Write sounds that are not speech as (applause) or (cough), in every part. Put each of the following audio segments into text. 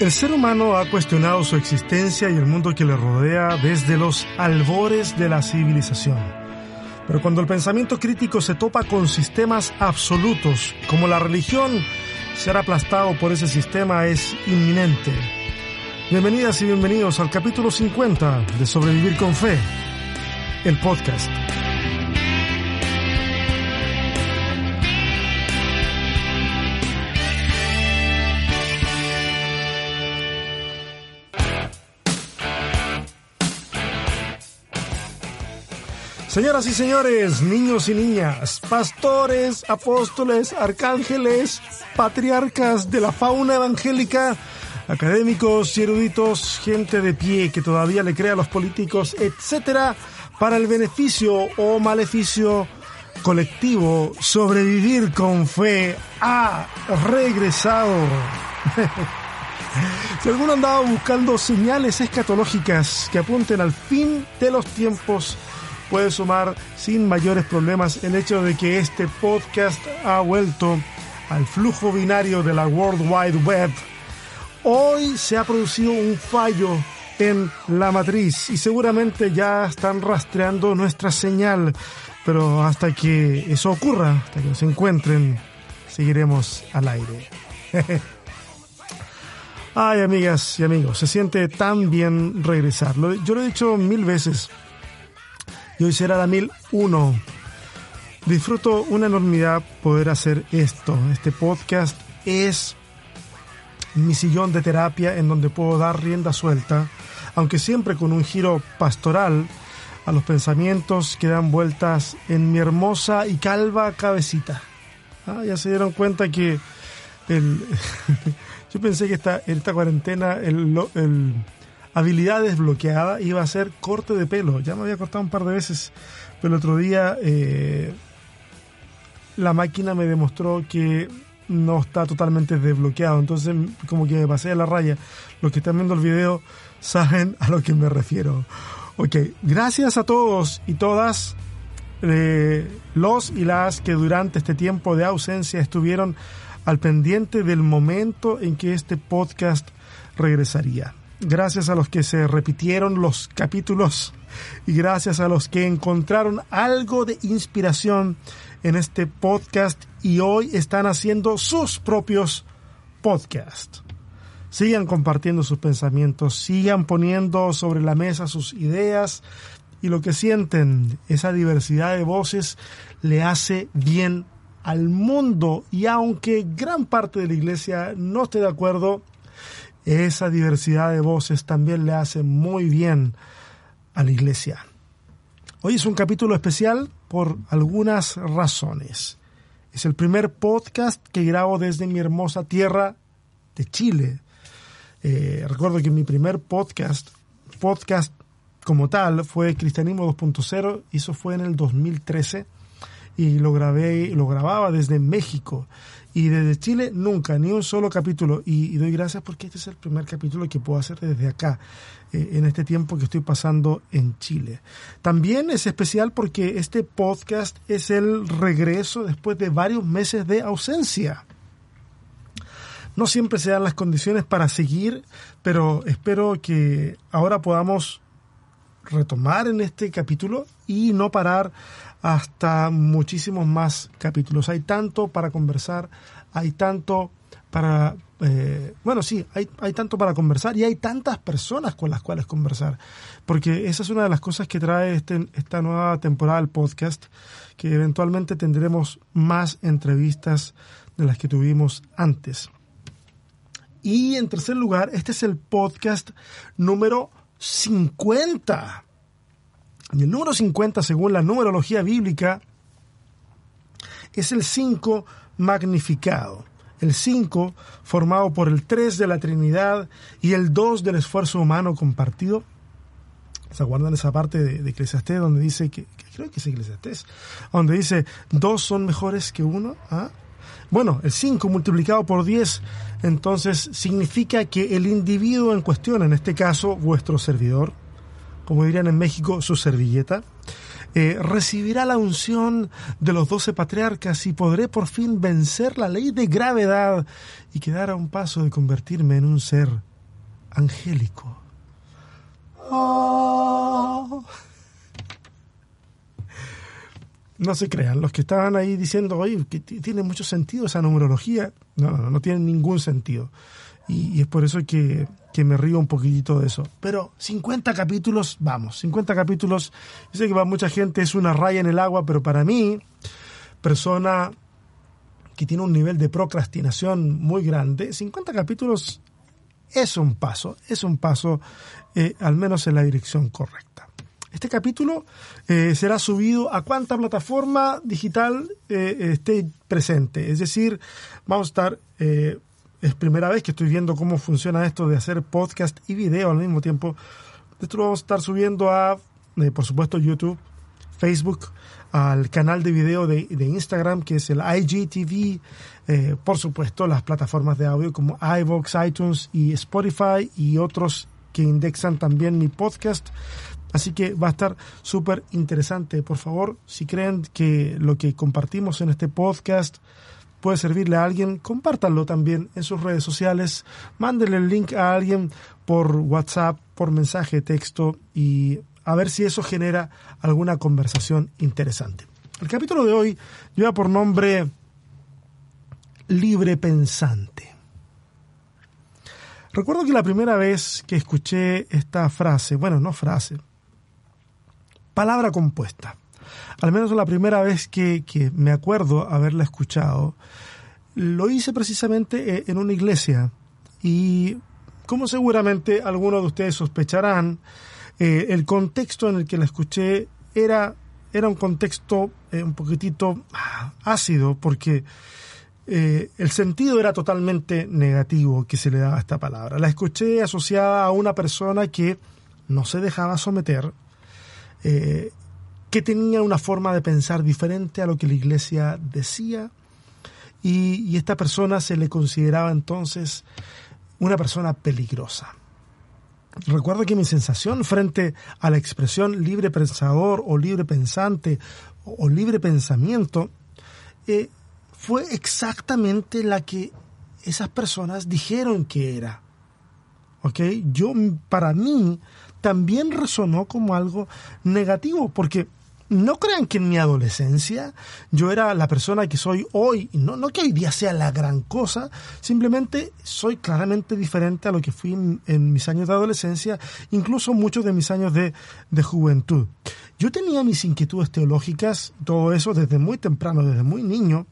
El ser humano ha cuestionado su existencia y el mundo que le rodea desde los albores de la civilización. Pero cuando el pensamiento crítico se topa con sistemas absolutos, como la religión, ser aplastado por ese sistema es inminente. Bienvenidas y bienvenidos al capítulo 50 de Sobrevivir con Fe, el podcast. Señoras y señores, niños y niñas, pastores, apóstoles, arcángeles, patriarcas de la fauna evangélica, académicos y eruditos, gente de pie que todavía le cree a los políticos, etcétera, para el beneficio o maleficio colectivo, sobrevivir con fe ha regresado. (laughs) si alguno andaba buscando señales escatológicas que apunten al fin de los tiempos, puede sumar sin mayores problemas el hecho de que este podcast ha vuelto al flujo binario de la World Wide Web. Hoy se ha producido un fallo en la matriz y seguramente ya están rastreando nuestra señal, pero hasta que eso ocurra, hasta que nos encuentren, seguiremos al aire. (laughs) Ay, amigas y amigos, se siente tan bien regresar. Yo lo he dicho mil veces y hoy será la 1001. Disfruto una enormidad poder hacer esto. Este podcast es mi sillón de terapia en donde puedo dar rienda suelta, aunque siempre con un giro pastoral a los pensamientos que dan vueltas en mi hermosa y calva cabecita. Ah, ya se dieron cuenta que el, (laughs) yo pensé que esta, esta cuarentena el, el habilidad desbloqueada iba a ser corte de pelo. Ya me había cortado un par de veces, pero el otro día eh, la máquina me demostró que no está totalmente desbloqueado. Entonces, como que me pasé a la raya. Los que están viendo el video saben a lo que me refiero. Ok, gracias a todos y todas eh, los y las que durante este tiempo de ausencia estuvieron al pendiente del momento en que este podcast regresaría gracias a los que se repitieron los capítulos y gracias a los que encontraron algo de inspiración en este podcast y hoy están haciendo sus propios podcasts. Sigan compartiendo sus pensamientos, sigan poniendo sobre la mesa sus ideas y lo que sienten, esa diversidad de voces le hace bien al mundo y aunque gran parte de la iglesia no esté de acuerdo, esa diversidad de voces también le hace muy bien a la iglesia. Hoy es un capítulo especial por algunas razones. Es el primer podcast que grabo desde mi hermosa tierra de Chile. Eh, recuerdo que mi primer podcast, podcast como tal, fue Cristianismo 2.0, y eso fue en el 2013 y lo grabé, lo grababa desde México y desde Chile nunca, ni un solo capítulo. Y, doy gracias porque este es el primer capítulo que puedo hacer desde acá, eh, en este tiempo que estoy pasando en Chile. También es especial porque este podcast es el regreso después de varios meses de ausencia. No siempre se dan las condiciones para seguir, pero espero que ahora podamos retomar en este capítulo y no parar hasta muchísimos más capítulos. Hay tanto para conversar, hay tanto para... Eh, bueno, sí, hay, hay tanto para conversar y hay tantas personas con las cuales conversar, porque esa es una de las cosas que trae este, esta nueva temporada del podcast, que eventualmente tendremos más entrevistas de las que tuvimos antes. Y en tercer lugar, este es el podcast número 50. Y el número 50, según la numerología bíblica, es el 5 magnificado. El 5 formado por el 3 de la Trinidad y el 2 del esfuerzo humano compartido. ¿Se acuerdan esa parte de, de donde dice que, creo que es Eclesiastés, donde dice dos son mejores que uno? ¿Ah? Bueno, el 5 multiplicado por 10 entonces significa que el individuo en cuestión, en este caso vuestro servidor, como dirían en México, su servilleta, eh, recibirá la unción de los doce patriarcas y podré por fin vencer la ley de gravedad y quedar a un paso de convertirme en un ser angélico. Oh. No se crean, los que estaban ahí diciendo, que tiene mucho sentido esa numerología, no, no, no tiene ningún sentido. Y, es por eso que, que, me río un poquitito de eso. Pero 50 capítulos, vamos, 50 capítulos, sé que para mucha gente es una raya en el agua, pero para mí, persona que tiene un nivel de procrastinación muy grande, 50 capítulos es un paso, es un paso eh, al menos en la dirección correcta. Este capítulo eh, será subido a cuánta plataforma digital eh, esté presente. Es decir, vamos a estar, eh, es primera vez que estoy viendo cómo funciona esto de hacer podcast y video al mismo tiempo. Esto lo vamos a estar subiendo a, por supuesto, YouTube, Facebook, al canal de video de, Instagram, que es el IGTV, por supuesto, las plataformas de audio como iVoox, iTunes y Spotify y otros que indexan también mi podcast. Así que va a estar súper interesante. Por favor, si creen que lo que compartimos en este podcast puede servirle a alguien, compártanlo también en sus redes sociales, mándenle el link a alguien por WhatsApp, por mensaje de texto y a ver si eso genera alguna conversación interesante. El capítulo de hoy lleva por nombre Libre Pensante. Recuerdo que la primera vez que escuché esta frase, bueno, no frase, palabra compuesta. Al menos la primera vez que, me acuerdo haberla escuchado, lo hice precisamente eh, en una iglesia y como seguramente algunos de ustedes sospecharán, eh, el contexto en el que la escuché era, era un contexto eh, un poquitito ah, ácido porque el sentido era totalmente negativo que se le daba a esta palabra. La escuché asociada a una persona que no se dejaba someter, que tenía una forma de pensar diferente a lo que la iglesia decía y, esta persona se le consideraba entonces una persona peligrosa. Recuerdo que mi sensación frente a la expresión libre pensador o libre pensante o, libre pensamiento eh, fue exactamente la que esas personas dijeron que era. ¿Ok? Yo, para mí, también resonó como algo negativo, porque no crean que en mi adolescencia yo era la persona que soy hoy, no, no que hoy día sea la gran cosa, simplemente soy claramente diferente a lo que fui en, mis años de adolescencia, incluso muchos de mis años de, de juventud. Yo tenía mis inquietudes teológicas, todo eso desde muy temprano, desde muy niño,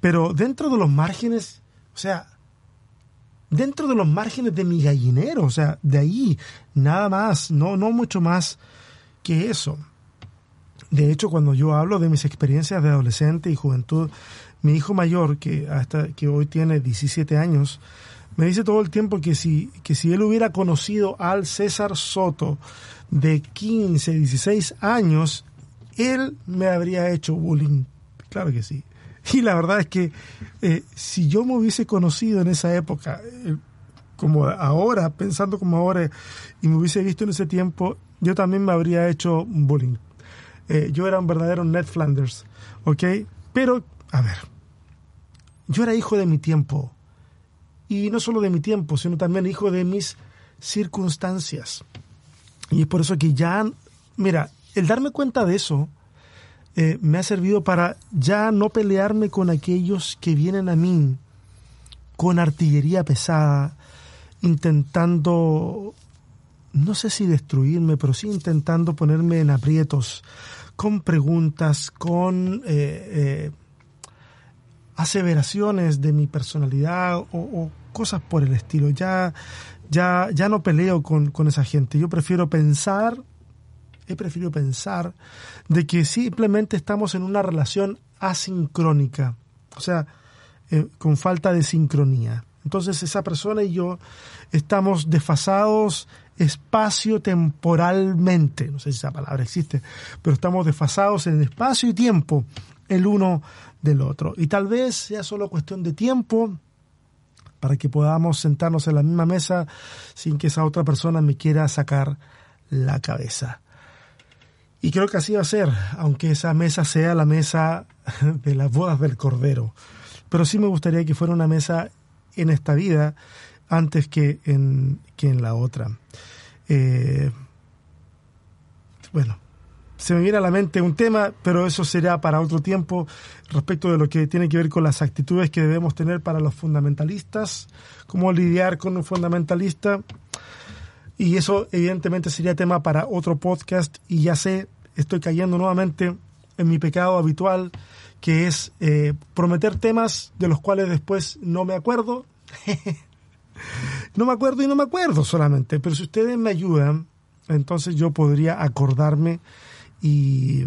pero dentro de los márgenes, o sea, dentro de los márgenes de mi gallinero, o sea, de ahí, nada más, no, no mucho más que eso. De hecho, cuando yo hablo de mis experiencias de adolescente y juventud, mi hijo mayor, que, hasta, que hoy tiene 17 años, me dice todo el tiempo que si, que si él hubiera conocido al César Soto de 15, 16 años, él me habría hecho bullying. Claro que sí. Y la verdad es que eh, si yo me hubiese conocido en esa época, eh, como ahora, pensando como ahora, y me hubiese visto en ese tiempo, yo también me habría hecho bullying. Eh, yo era un verdadero Ned Flanders, ¿ok? Pero, a ver, yo era hijo de mi tiempo. Y no solo de mi tiempo, sino también hijo de mis circunstancias. Y es por eso que ya, mira, el darme cuenta de eso, eh, me ha servido para ya no pelearme con aquellos que vienen a mí con artillería pesada, intentando, no sé si destruirme, pero sí intentando ponerme en aprietos, con preguntas, con eh, eh, aseveraciones de mi personalidad o, cosas por el estilo. Ya, ya, ya no peleo con, con esa gente. Yo prefiero pensar he preferido pensar de que simplemente estamos en una relación asincrónica, o sea, eh, con falta de sincronía. Entonces esa persona y yo estamos desfasados espacio-temporalmente, no sé si esa palabra existe, pero estamos desfasados en espacio y tiempo el uno del otro. Y tal vez sea solo cuestión de tiempo para que podamos sentarnos en la misma mesa sin que esa otra persona me quiera sacar la cabeza. Y creo que así va a ser, aunque esa mesa sea la mesa (laughs) de las bodas del Cordero. Pero sí me gustaría que fuera una mesa en esta vida antes que en, que en la otra. Eh, bueno, se me viene a la mente un tema, pero eso será para otro tiempo respecto de lo que tiene que ver con las actitudes que debemos tener para los fundamentalistas, cómo lidiar con un fundamentalista. Y eso evidentemente sería tema para otro podcast y ya sé, estoy cayendo nuevamente en mi pecado habitual, que es eh, prometer temas de los cuales después no me acuerdo. (laughs) no me acuerdo y no me acuerdo solamente, pero si ustedes me ayudan, entonces yo podría acordarme y,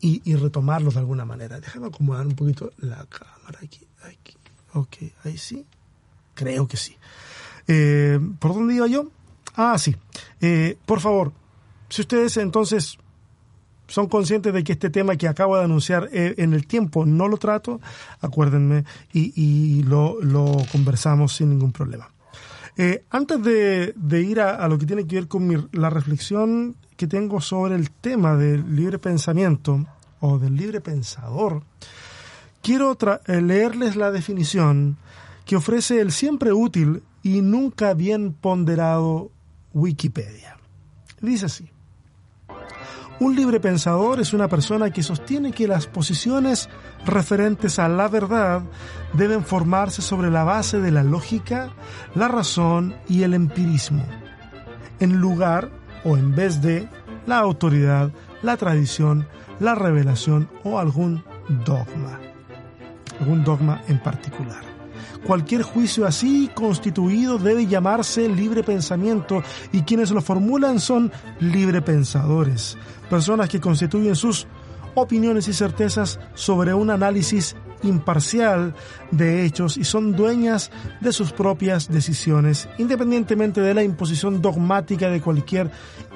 y, retomarlos de alguna manera. Déjame acomodar un poquito la cámara aquí. aquí. Ok, ahí sí. Creo que sí. Eh, ¿Por dónde iba yo? Ah, sí. Eh, por favor, si ustedes entonces son conscientes de que este tema que acabo de anunciar eh, en el tiempo no lo trato, acuérdenme y, y lo, lo, conversamos sin ningún problema. Eh, antes de, de ir a, a, lo que tiene que ver con mi, la reflexión que tengo sobre el tema del libre pensamiento o del libre pensador, quiero eh, leerles la definición que ofrece el siempre útil y nunca bien ponderado Wikipedia. Dice así. Un libre pensador es una persona que sostiene que las posiciones referentes a la verdad deben formarse sobre la base de la lógica, la razón y el empirismo, en lugar o en vez de la autoridad, la tradición, la revelación o algún dogma, algún dogma en particular. Cualquier juicio así constituido debe llamarse libre pensamiento y quienes lo formulan son libre pensadores, personas que constituyen sus opiniones y certezas sobre un análisis imparcial de hechos y son dueñas de sus propias decisiones, independientemente de la imposición dogmática de cualquier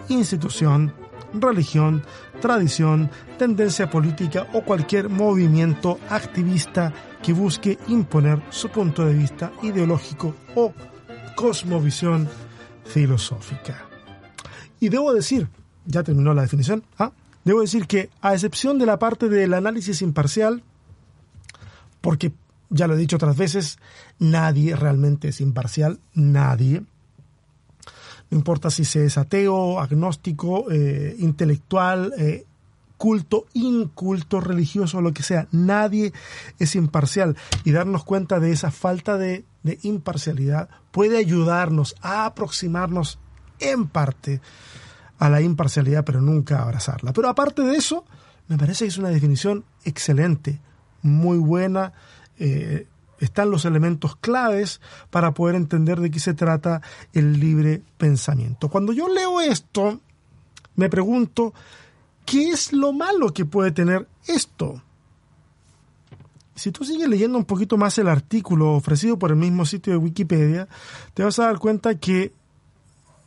institución, religión, tradición, tendencia política o cualquier movimiento activista que busque imponer su punto de vista ideológico o cosmovisión filosófica. Y debo decir, ya terminó la definición, ¿ah? debo decir que a excepción de la parte del análisis imparcial, porque ya lo he dicho otras veces, nadie realmente es imparcial, nadie. No importa si se es ateo, agnóstico, eh, intelectual, eh, culto, inculto, religioso, lo que sea. Nadie es imparcial. Y darnos cuenta de esa falta de, de imparcialidad puede ayudarnos a aproximarnos en parte a la imparcialidad, pero nunca a abrazarla. Pero aparte de eso, me parece que es una definición excelente, muy buena. Eh, están los elementos claves para poder entender de qué se trata el libre pensamiento. Cuando yo leo esto, me pregunto, ¿qué es lo malo que puede tener esto? Si tú sigues leyendo un poquito más el artículo ofrecido por el mismo sitio de Wikipedia, te vas a dar cuenta que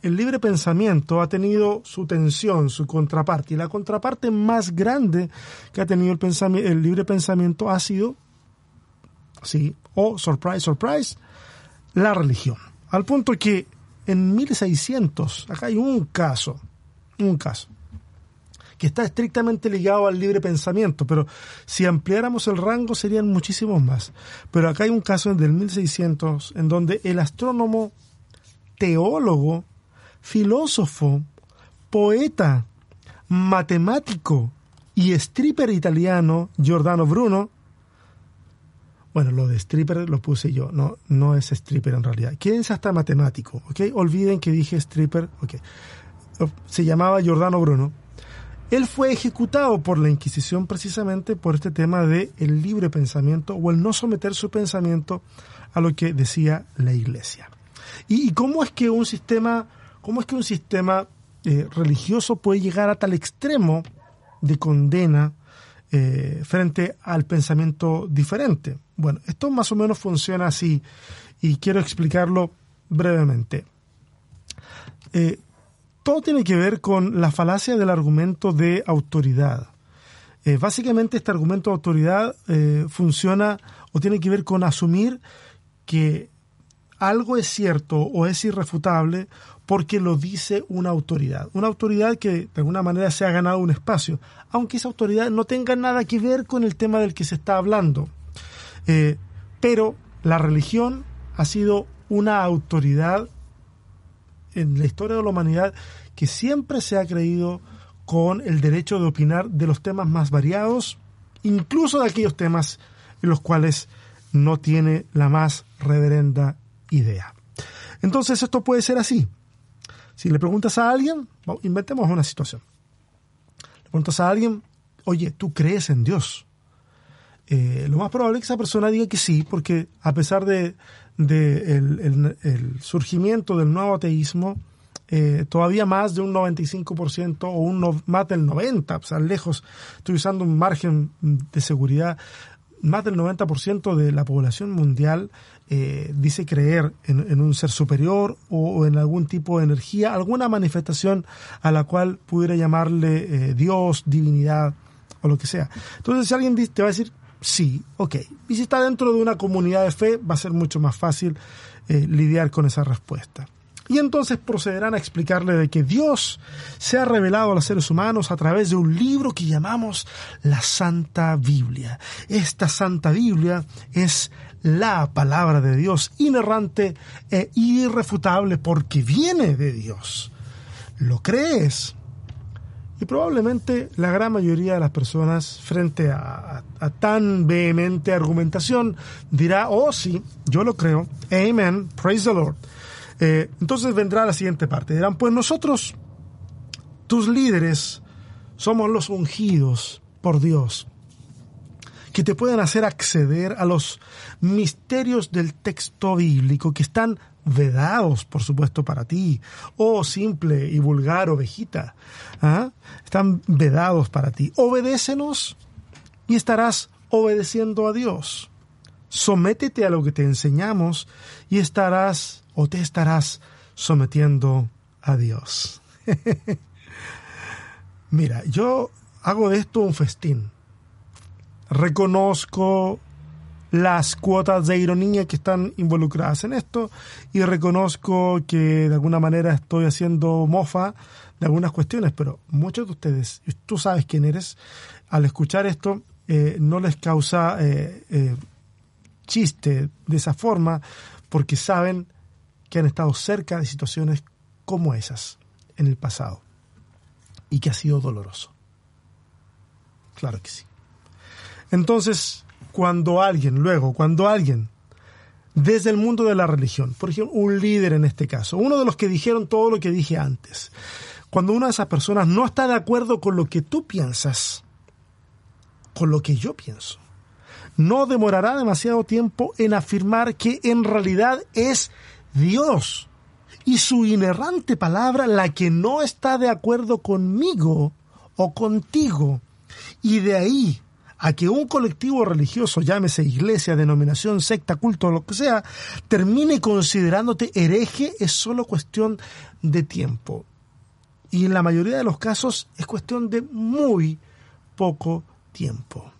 el libre pensamiento ha tenido su tensión, su contraparte, y la contraparte más grande que ha tenido el, el libre pensamiento ha sido, sí, o surprise, surprise, la religión. Al punto que en 1600, acá hay un caso, un caso, que está estrictamente ligado al libre pensamiento, pero si ampliáramos el rango serían muchísimos más. Pero acá hay un caso del 1600 en donde el astrónomo teólogo filósofo, poeta, matemático y stripper italiano Giordano Bruno. Bueno, lo de stripper lo puse yo, no, no es stripper en realidad. es hasta matemático, ¿ok? Olviden que dije stripper, ¿ok? Se llamaba Giordano Bruno. Él fue ejecutado por la Inquisición precisamente por este tema de el libre pensamiento o el no someter su pensamiento a lo que decía la Iglesia. ¿Y, y cómo es que un sistema ¿Cómo es que un sistema eh, religioso puede llegar a tal extremo de condena eh, frente al pensamiento diferente? Bueno, esto más o menos funciona así y quiero explicarlo brevemente. Eh, todo tiene que ver con la falacia del argumento de autoridad. básicamente este argumento de autoridad funciona o tiene que ver con asumir que algo es cierto o es irrefutable porque lo dice una autoridad. Una autoridad que de alguna manera se ha ganado un espacio, aunque esa autoridad no tenga nada que ver con el tema del que se está hablando. Eh, pero la religión ha sido una autoridad en la historia de la humanidad que siempre se ha creído con el derecho de opinar de los temas más variados, incluso de aquellos temas en los cuales no tiene la más reverenda idea. Entonces esto puede ser así. Si le preguntas a alguien, inventemos una situación. Le preguntas a alguien, oye, ¿tú crees en Dios? Eh, lo más probable es que esa persona diga que sí, porque a pesar de, el, surgimiento del nuevo ateísmo, eh, todavía más de un 95% o un más del 90%, o sea, lejos, estoy usando un margen de seguridad, más del 90% de la población mundial eh, dice creer en, un ser superior o, en algún tipo de energía, alguna manifestación a la cual pudiera llamarle Dios, divinidad o lo que sea. Entonces, si alguien te va a decir Sí, ok. Y si está dentro de una comunidad de fe, va a ser mucho más fácil eh, lidiar con esa respuesta. Y entonces procederán a explicarle de que Dios se ha revelado a los seres humanos a través de un libro que llamamos la Santa Biblia. Esta Santa Biblia es la palabra de Dios, inerrante e irrefutable porque viene de Dios. ¿Lo crees? Y probablemente la gran mayoría de las personas frente a, tan vehemente argumentación dirá, oh sí, yo lo creo, amen, praise the Lord. Eh, entonces vendrá la siguiente parte, dirán, pues nosotros, tus líderes, somos los ungidos por Dios, que te pueden hacer acceder a los misterios del texto bíblico que están vedados, por supuesto, para ti. Oh, simple y vulgar ovejita. ¿ah? Están vedados para ti. Obedécenos y estarás obedeciendo a Dios. Sométete a lo que te enseñamos y estarás o te estarás sometiendo a Dios. (laughs) Mira, yo hago de esto un festín. Reconozco las cuotas de ironía que están involucradas en esto y reconozco que de alguna manera estoy haciendo mofa de algunas cuestiones, pero muchos de ustedes, tú sabes quién eres, al escuchar esto eh, no les causa eh, eh, chiste de esa forma porque saben que han estado cerca de situaciones como esas en el pasado y que ha sido doloroso. Claro que sí. Entonces, cuando alguien, luego, cuando alguien, desde el mundo de la religión, por ejemplo, un líder en este caso, uno de los que dijeron todo lo que dije antes, cuando una de esas personas no está de acuerdo con lo que tú piensas, con lo que yo pienso, no demorará demasiado tiempo en afirmar que en realidad es Dios y su inerrante palabra la que no está de acuerdo conmigo o contigo. Y de ahí a que un colectivo religioso, llámese iglesia, denominación, secta, culto, lo que sea, termine considerándote hereje es solo cuestión de tiempo. Y en la mayoría de los casos es cuestión de muy poco tiempo.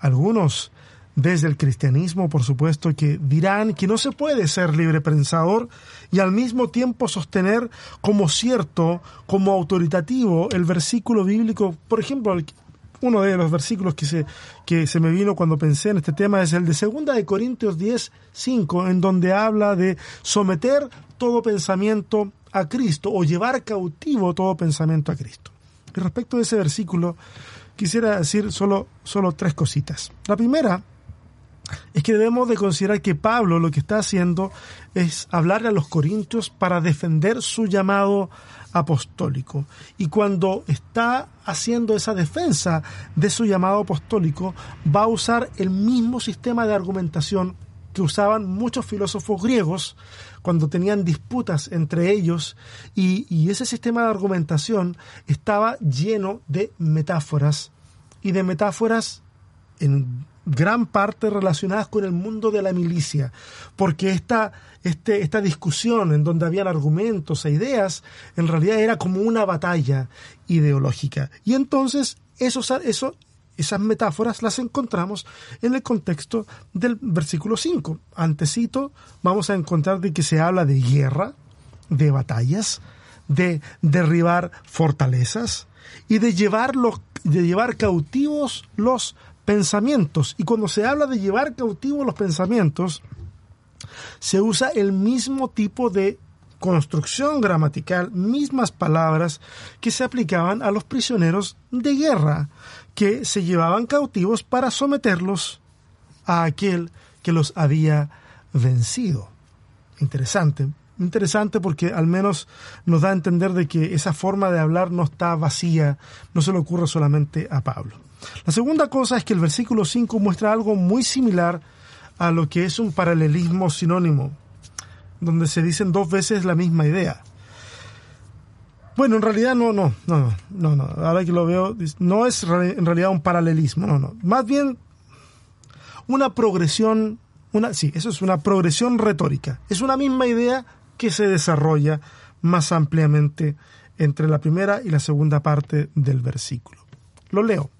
Algunos desde el cristianismo, por supuesto, que dirán que no se puede ser libre pensador y al mismo tiempo sostener como cierto, como autoritativo el versículo bíblico, por ejemplo, uno de los versículos que se, que se me vino cuando pensé en este tema es el de 2 de Corintios 10, 5, en donde habla de someter todo pensamiento a Cristo o llevar cautivo todo pensamiento a Cristo. Y respecto de ese versículo, quisiera decir solo, solo tres cositas. La primera es que debemos de considerar que Pablo lo que está haciendo es hablarle a los corintios para defender su llamado apostólico. Y cuando está haciendo esa defensa de su llamado apostólico, va a usar el mismo sistema de argumentación que usaban muchos filósofos griegos cuando tenían disputas entre ellos y, y ese sistema de argumentación estaba lleno de metáforas y de metáforas en gran parte relacionadas con el mundo de la milicia, porque esta, este, esta discusión en donde habían argumentos e ideas, en realidad era como una batalla ideológica. Y entonces eso, eso, esas metáforas las encontramos en el contexto del versículo 5. Antecito, vamos a encontrar de que se habla de guerra, de batallas, de derribar fortalezas y de llevar, de llevar cautivos los pensamientos. Y cuando se habla de llevar cautivos los pensamientos, se usa el mismo tipo de construcción gramatical, mismas palabras que se aplicaban a los prisioneros de guerra que se llevaban cautivos para someterlos a aquel que los había vencido. Interesante, interesante porque al menos nos da a entender de que esa forma de hablar no está vacía, no se le ocurre solamente a Pablo. La segunda cosa es que el versículo 5 muestra algo muy similar a lo que es un paralelismo sinónimo, donde se dicen dos veces la misma idea. Bueno, en realidad no, no, no, no, no, ahora que lo veo, no es en realidad un paralelismo, no, no, más bien una progresión, una, sí, eso es una progresión retórica, es una misma idea que se desarrolla más ampliamente entre la primera y la segunda parte del versículo. Lo leo.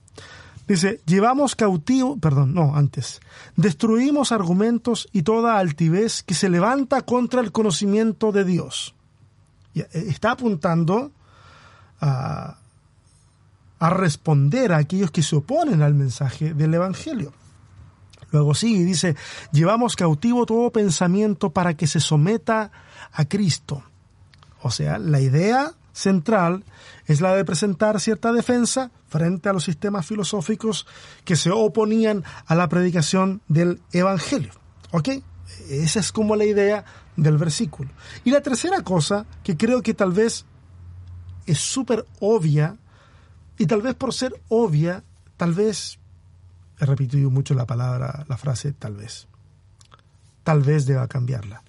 Dice, llevamos cautivo, perdón, no, antes, destruimos argumentos y toda altivez que se levanta contra el conocimiento de Dios. Eh, está apuntando a, a responder a aquellos que se oponen al mensaje del Evangelio. Luego sigue y dice, llevamos cautivo todo pensamiento para que se someta a Cristo. O sea, la idea central es la de presentar cierta defensa frente a los sistemas filosóficos que se oponían a la predicación del Evangelio. ¿Ok? Esa es como la idea del versículo. Y la tercera cosa, que creo que tal vez es súper obvia, y tal vez por ser obvia, tal vez, he repetido mucho la palabra, la frase tal vez, tal vez deba cambiarla.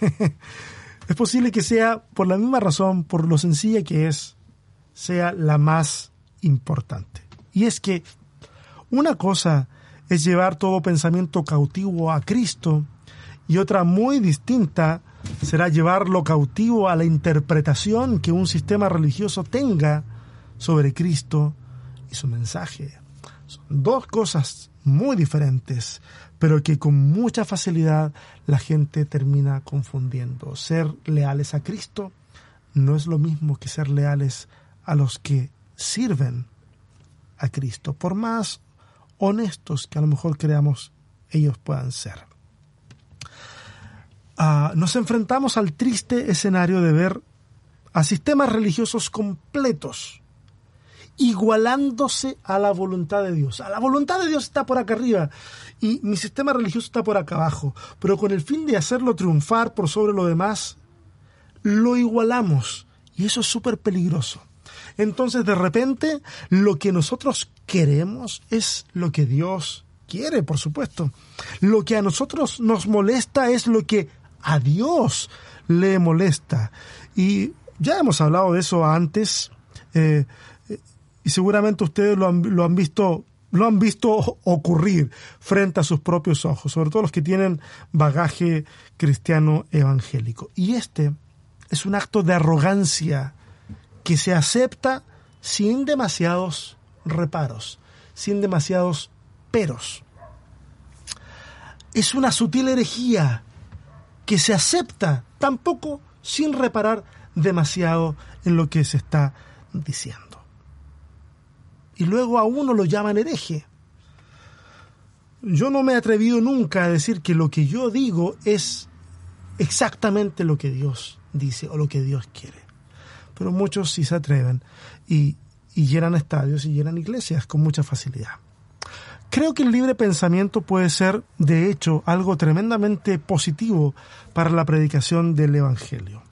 (laughs) es posible que sea, por la misma razón, por lo sencilla que es, sea la más importante. Y es que una cosa es llevar todo pensamiento cautivo a Cristo y otra muy distinta será llevarlo cautivo a la interpretación que un sistema religioso tenga sobre Cristo y su mensaje. Son dos cosas muy diferentes, pero que con mucha facilidad la gente termina confundiendo. Ser leales a Cristo no es lo mismo que ser leales a los que sirven a Cristo, por más honestos que a lo mejor creamos ellos puedan ser. Ah, nos enfrentamos al triste escenario de ver a sistemas religiosos completos igualándose a la voluntad de Dios. A la voluntad de Dios está por acá arriba y mi sistema religioso está por acá abajo, pero con el fin de hacerlo triunfar por sobre lo demás, lo igualamos y eso es súper peligroso. Entonces de repente lo que nosotros queremos es lo que Dios quiere, por supuesto. Lo que a nosotros nos molesta es lo que a Dios le molesta. Y ya hemos hablado de eso antes, eh, y seguramente ustedes lo han, visto lo han visto ocurrir frente a sus propios ojos, sobre todo los que tienen bagaje cristiano evangélico. Y este es un acto de arrogancia que se acepta sin demasiados reparos, sin demasiados peros. Es una sutil herejía que se acepta tampoco sin reparar demasiado en lo que se está diciendo. Y luego a uno lo llaman hereje. Yo no me he atrevido nunca a decir que lo que yo digo es exactamente lo que Dios dice o lo que Dios quiere pero muchos sí se atreven y, llenan estadios y llenan iglesias con mucha facilidad. Creo que el libre pensamiento puede ser, de hecho, algo tremendamente positivo para la predicación del Evangelio,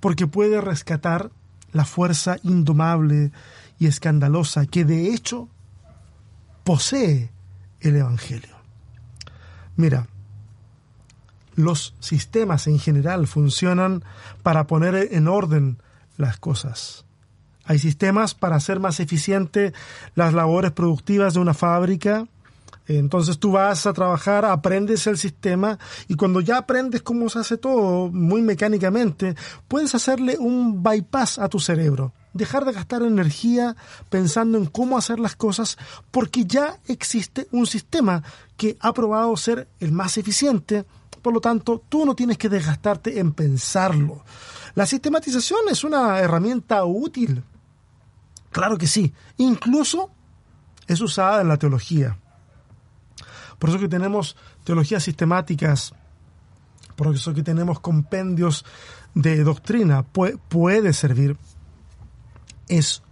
porque puede rescatar la fuerza indomable y escandalosa que de hecho posee el Evangelio. Mira, los sistemas en general funcionan para poner en orden las cosas. Hay sistemas para hacer más eficiente las labores productivas de una fábrica. Entonces tú vas a trabajar, aprendes el sistema y cuando ya aprendes cómo se hace todo muy mecánicamente, puedes hacerle un bypass a tu cerebro. Dejar de gastar energía pensando en cómo hacer las cosas porque ya existe un sistema que ha probado ser el más eficiente. Por lo tanto, tú no tienes que desgastarte en pensarlo. La sistematización es una herramienta útil. Claro que sí. Incluso es usada en la teología. Por eso que tenemos teologías sistemáticas por eso que tenemos compendios de doctrina, puede, servir, es,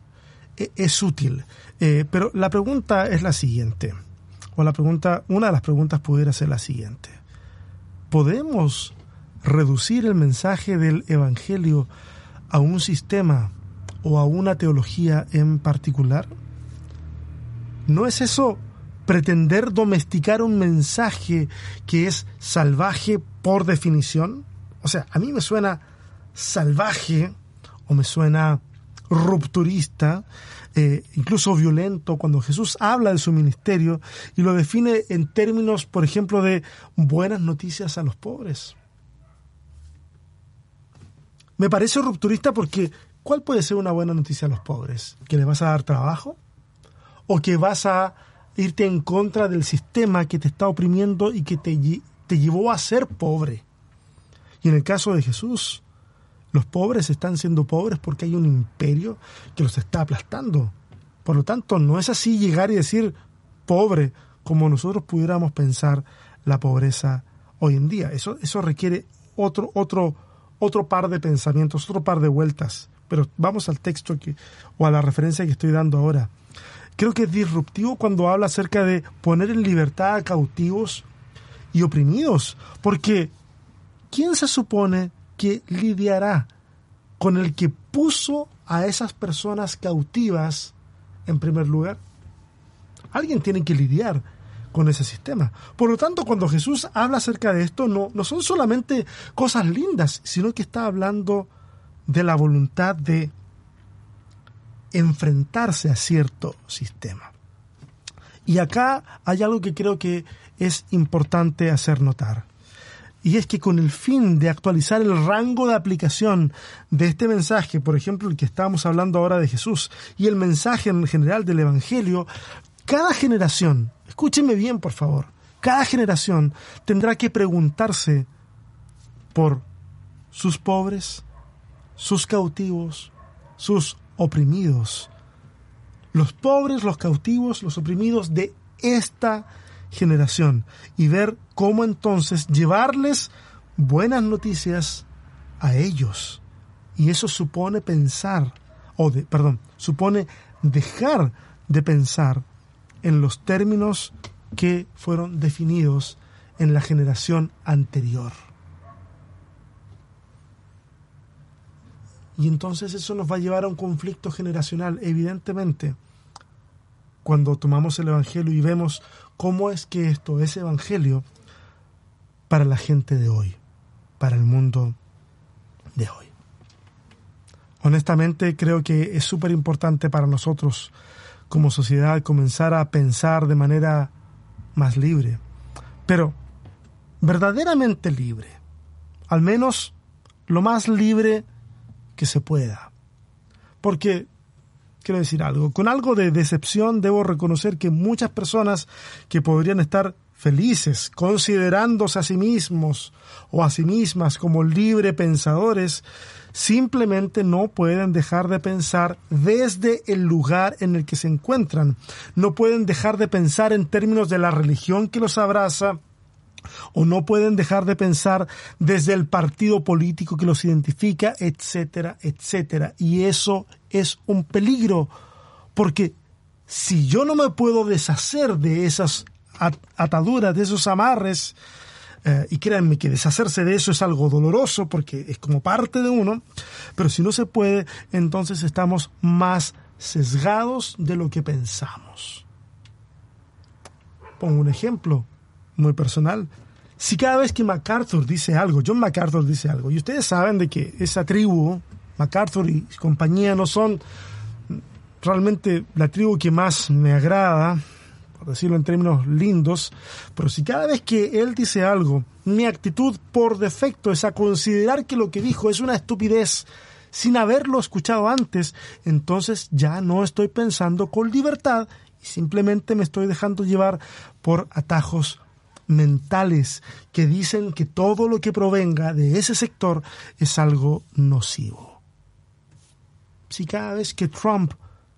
es útil. Eh, pero la pregunta es la siguiente, o la pregunta, una de las preguntas pudiera ser la siguiente. ¿Podemos reducir el mensaje del Evangelio a un sistema o a una teología en particular? ¿No es eso pretender domesticar un mensaje que es salvaje por definición? O sea, a mí me suena salvaje o me suena rupturista, eh, incluso violento, cuando Jesús habla de su ministerio y lo define en términos, por ejemplo, de buenas noticias a los pobres. Me parece rupturista porque ¿cuál puede ser una buena noticia a los pobres? ¿Que les vas a dar trabajo? ¿O que vas a irte en contra del sistema que te está oprimiendo y que te llevó a ser pobre? Y en el caso de Jesús, los pobres están siendo pobres porque hay un imperio que los está aplastando. Por lo tanto, no es así llegar y decir pobre como nosotros pudiéramos pensar la pobreza hoy en día. Eso, eso requiere otro, otro, otro par de pensamientos, otro par de vueltas. Pero vamos al texto que, o a la referencia que estoy dando ahora. Creo que es disruptivo cuando habla acerca de poner en libertad a cautivos y oprimidos, porque ¿quién se supone que lidiará con el que puso a esas personas cautivas en primer lugar? Alguien tiene que lidiar con ese sistema. Por lo tanto, cuando Jesús habla acerca de esto, no, no son solamente cosas lindas, sino que está hablando de la voluntad de enfrentarse a cierto sistema. Y acá hay algo que creo que es importante hacer notar. Y es que con el fin de actualizar el rango de aplicación de este mensaje, por ejemplo, el que estábamos hablando ahora de Jesús, y el mensaje en general del Evangelio, cada generación, escúcheme bien por favor, cada generación tendrá que preguntarse por sus pobres, sus cautivos, sus oprimidos. Los pobres, los cautivos, los oprimidos de esta generación y ver cómo entonces llevarles buenas noticias a ellos. Y eso supone pensar, o de, perdón, supone dejar de pensar en los términos que fueron definidos en la generación anterior. Y entonces eso nos va a llevar a un conflicto generacional, evidentemente, cuando tomamos el Evangelio y vemos cómo es que esto es Evangelio para la gente de hoy, para el mundo de hoy. Honestamente creo que es súper importante para nosotros como sociedad comenzar a pensar de manera más libre, pero verdaderamente libre, al menos lo más libre que se pueda. Porque, quiero decir algo, con algo de decepción debo reconocer que muchas personas que podrían estar felices, considerándose a sí mismos o a sí mismas como libre pensadores, simplemente no pueden dejar de pensar desde el lugar en el que se encuentran. No pueden dejar de pensar en términos de la religión que los abraza, o no pueden dejar de pensar desde el partido político que los identifica, etcétera, etcétera. Y eso es un peligro, porque si yo no me puedo deshacer de esas ataduras, de esos amarres, eh, y créanme que deshacerse de eso es algo doloroso porque es como parte de uno, pero si no se puede, entonces estamos más sesgados de lo que pensamos. Pongo un ejemplo muy personal. Si cada vez que MacArthur dice algo, John MacArthur dice algo, y ustedes saben de que esa tribu, MacArthur y compañía, no son realmente la tribu que más me agrada, decirlo en términos lindos, pero si cada vez que él dice algo, mi actitud por defecto es a considerar que lo que dijo es una estupidez sin haberlo escuchado antes, entonces ya no estoy pensando con libertad y simplemente me estoy dejando llevar por atajos mentales que dicen que todo lo que provenga de ese sector es algo nocivo. Si cada vez que Trump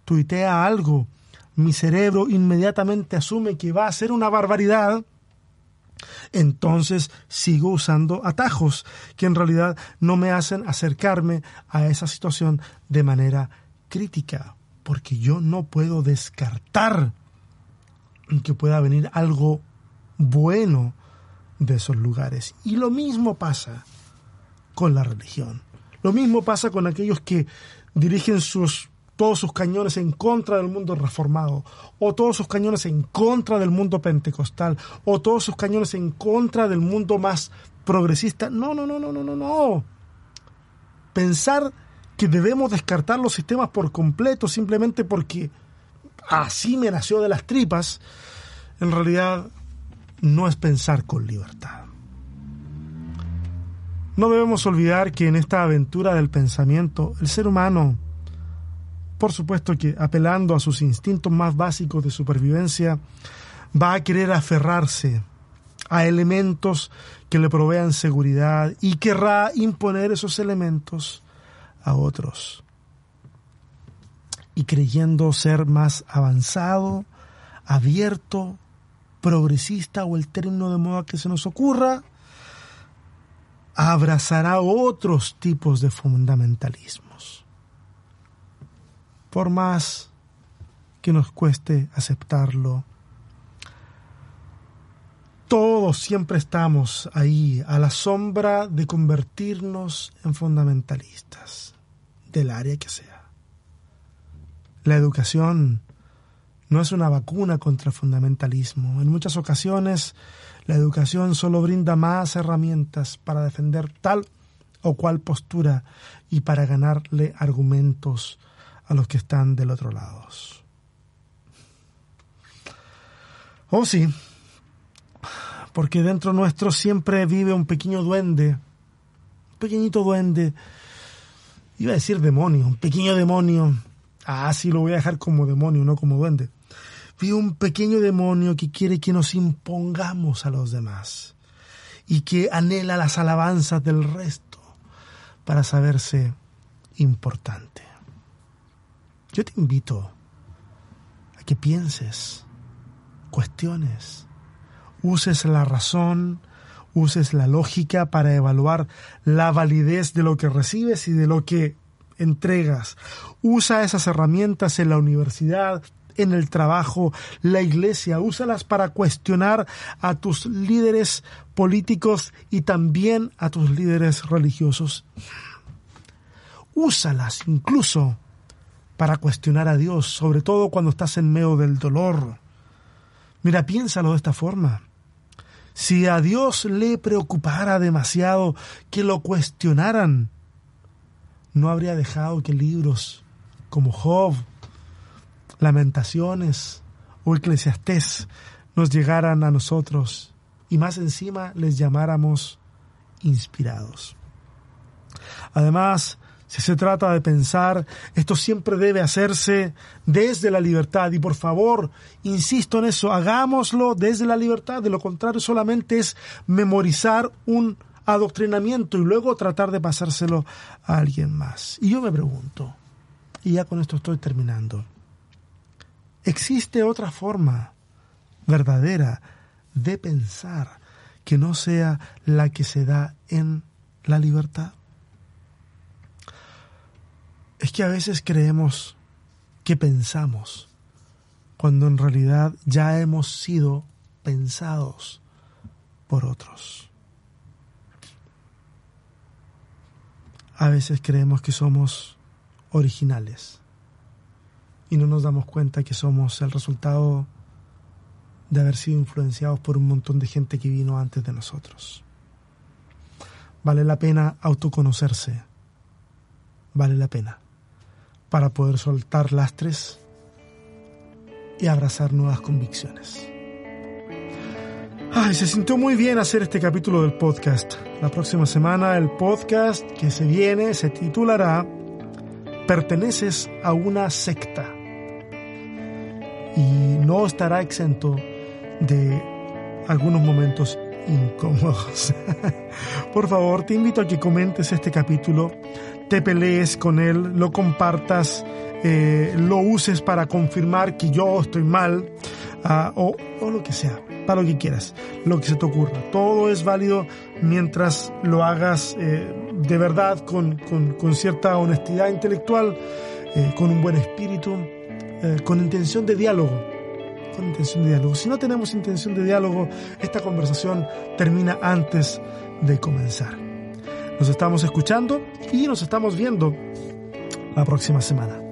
tuitea algo mi cerebro inmediatamente asume que va a ser una barbaridad, entonces sigo usando atajos que en realidad no me hacen acercarme a esa situación de manera crítica, porque yo no puedo descartar que pueda venir algo bueno de esos lugares. Y lo mismo pasa con la religión. Lo mismo pasa con aquellos que dirigen sus todos sus cañones en contra del mundo reformado, o todos sus cañones en contra del mundo pentecostal, o todos sus cañones en contra del mundo más progresista. No, no, no, no, no, no, no. Pensar que debemos descartar los sistemas por completo simplemente porque así me nació de las tripas, en realidad no es pensar con libertad. No debemos olvidar que en esta aventura del pensamiento, el ser humano, por supuesto que apelando a sus instintos más básicos de supervivencia, va a querer aferrarse a elementos que le provean seguridad y querrá imponer esos elementos a otros. Y creyendo ser más avanzado, abierto, progresista o el término de moda que se nos ocurra, abrazará otros tipos de fundamentalismos. Por más que nos cueste aceptarlo, todos siempre estamos ahí a la sombra de convertirnos en fundamentalistas del área que sea. La educación no es una vacuna contra el fundamentalismo. En muchas ocasiones la educación solo brinda más herramientas para defender tal o cual postura y para ganarle argumentos a los que están del otro lado. Oh sí, porque dentro nuestro siempre vive un pequeño duende, un pequeñito duende Iba a decir demonio, un pequeño demonio. Ah, sí, lo voy a dejar como demonio, no como duende. Vi un pequeño demonio que quiere que nos impongamos a los demás y que anhela las alabanzas del resto para saberse importante. Yo te invito a que pienses, cuestiones, uses la razón, uses la lógica para evaluar la validez de lo que recibes y de lo que entregas. Usa esas herramientas en la universidad, en el trabajo, la iglesia, úsalas para cuestionar a tus líderes políticos y también a tus líderes religiosos. Úsalas incluso para cuestionar a Dios, sobre todo cuando estás en medio del dolor. Mira, piénsalo de esta forma. Si a Dios le preocupara demasiado que lo cuestionaran, no habría dejado que libros como Job, Lamentaciones o Eclesiastés nos llegaran a nosotros y más encima les llamáramos inspirados. Además, si se trata de pensar, esto siempre debe hacerse desde la libertad. Y por favor, insisto en eso, hagámoslo desde la libertad. De lo contrario, solamente es memorizar un adoctrinamiento y luego tratar de pasárselo a alguien más. Y yo me pregunto, y ya con esto estoy terminando, ¿existe otra forma verdadera de pensar que no sea la que se da en la libertad? es que a veces creemos que pensamos, cuando en realidad ya hemos sido pensados por otros. A veces creemos que somos originales y no nos damos cuenta que somos el resultado de haber sido influenciados por un montón de gente que vino antes de nosotros. Vale la pena autoconocerse. Vale la pena para poder soltar lastres y abrazar nuevas convicciones. Ay, se sintió muy bien hacer este capítulo del podcast. La próxima semana el podcast que se viene se titulará Perteneces a una secta. No estará exento de algunos momentos incómodos. (laughs) Por favor, te invito a que comentes este capítulo, te pelees con él, lo compartas, eh, lo uses para confirmar que yo estoy mal ah, o, lo que sea. para lo que quieras, lo que se te ocurra. Todo es válido mientras lo hagas eh, de verdad, con, con, cierta honestidad intelectual, eh, con un buen espíritu, con intención de diálogo. Con intención de diálogo. Si no tenemos intención de diálogo, esta conversación termina antes de comenzar. Nos estamos escuchando y nos estamos viendo la próxima semana.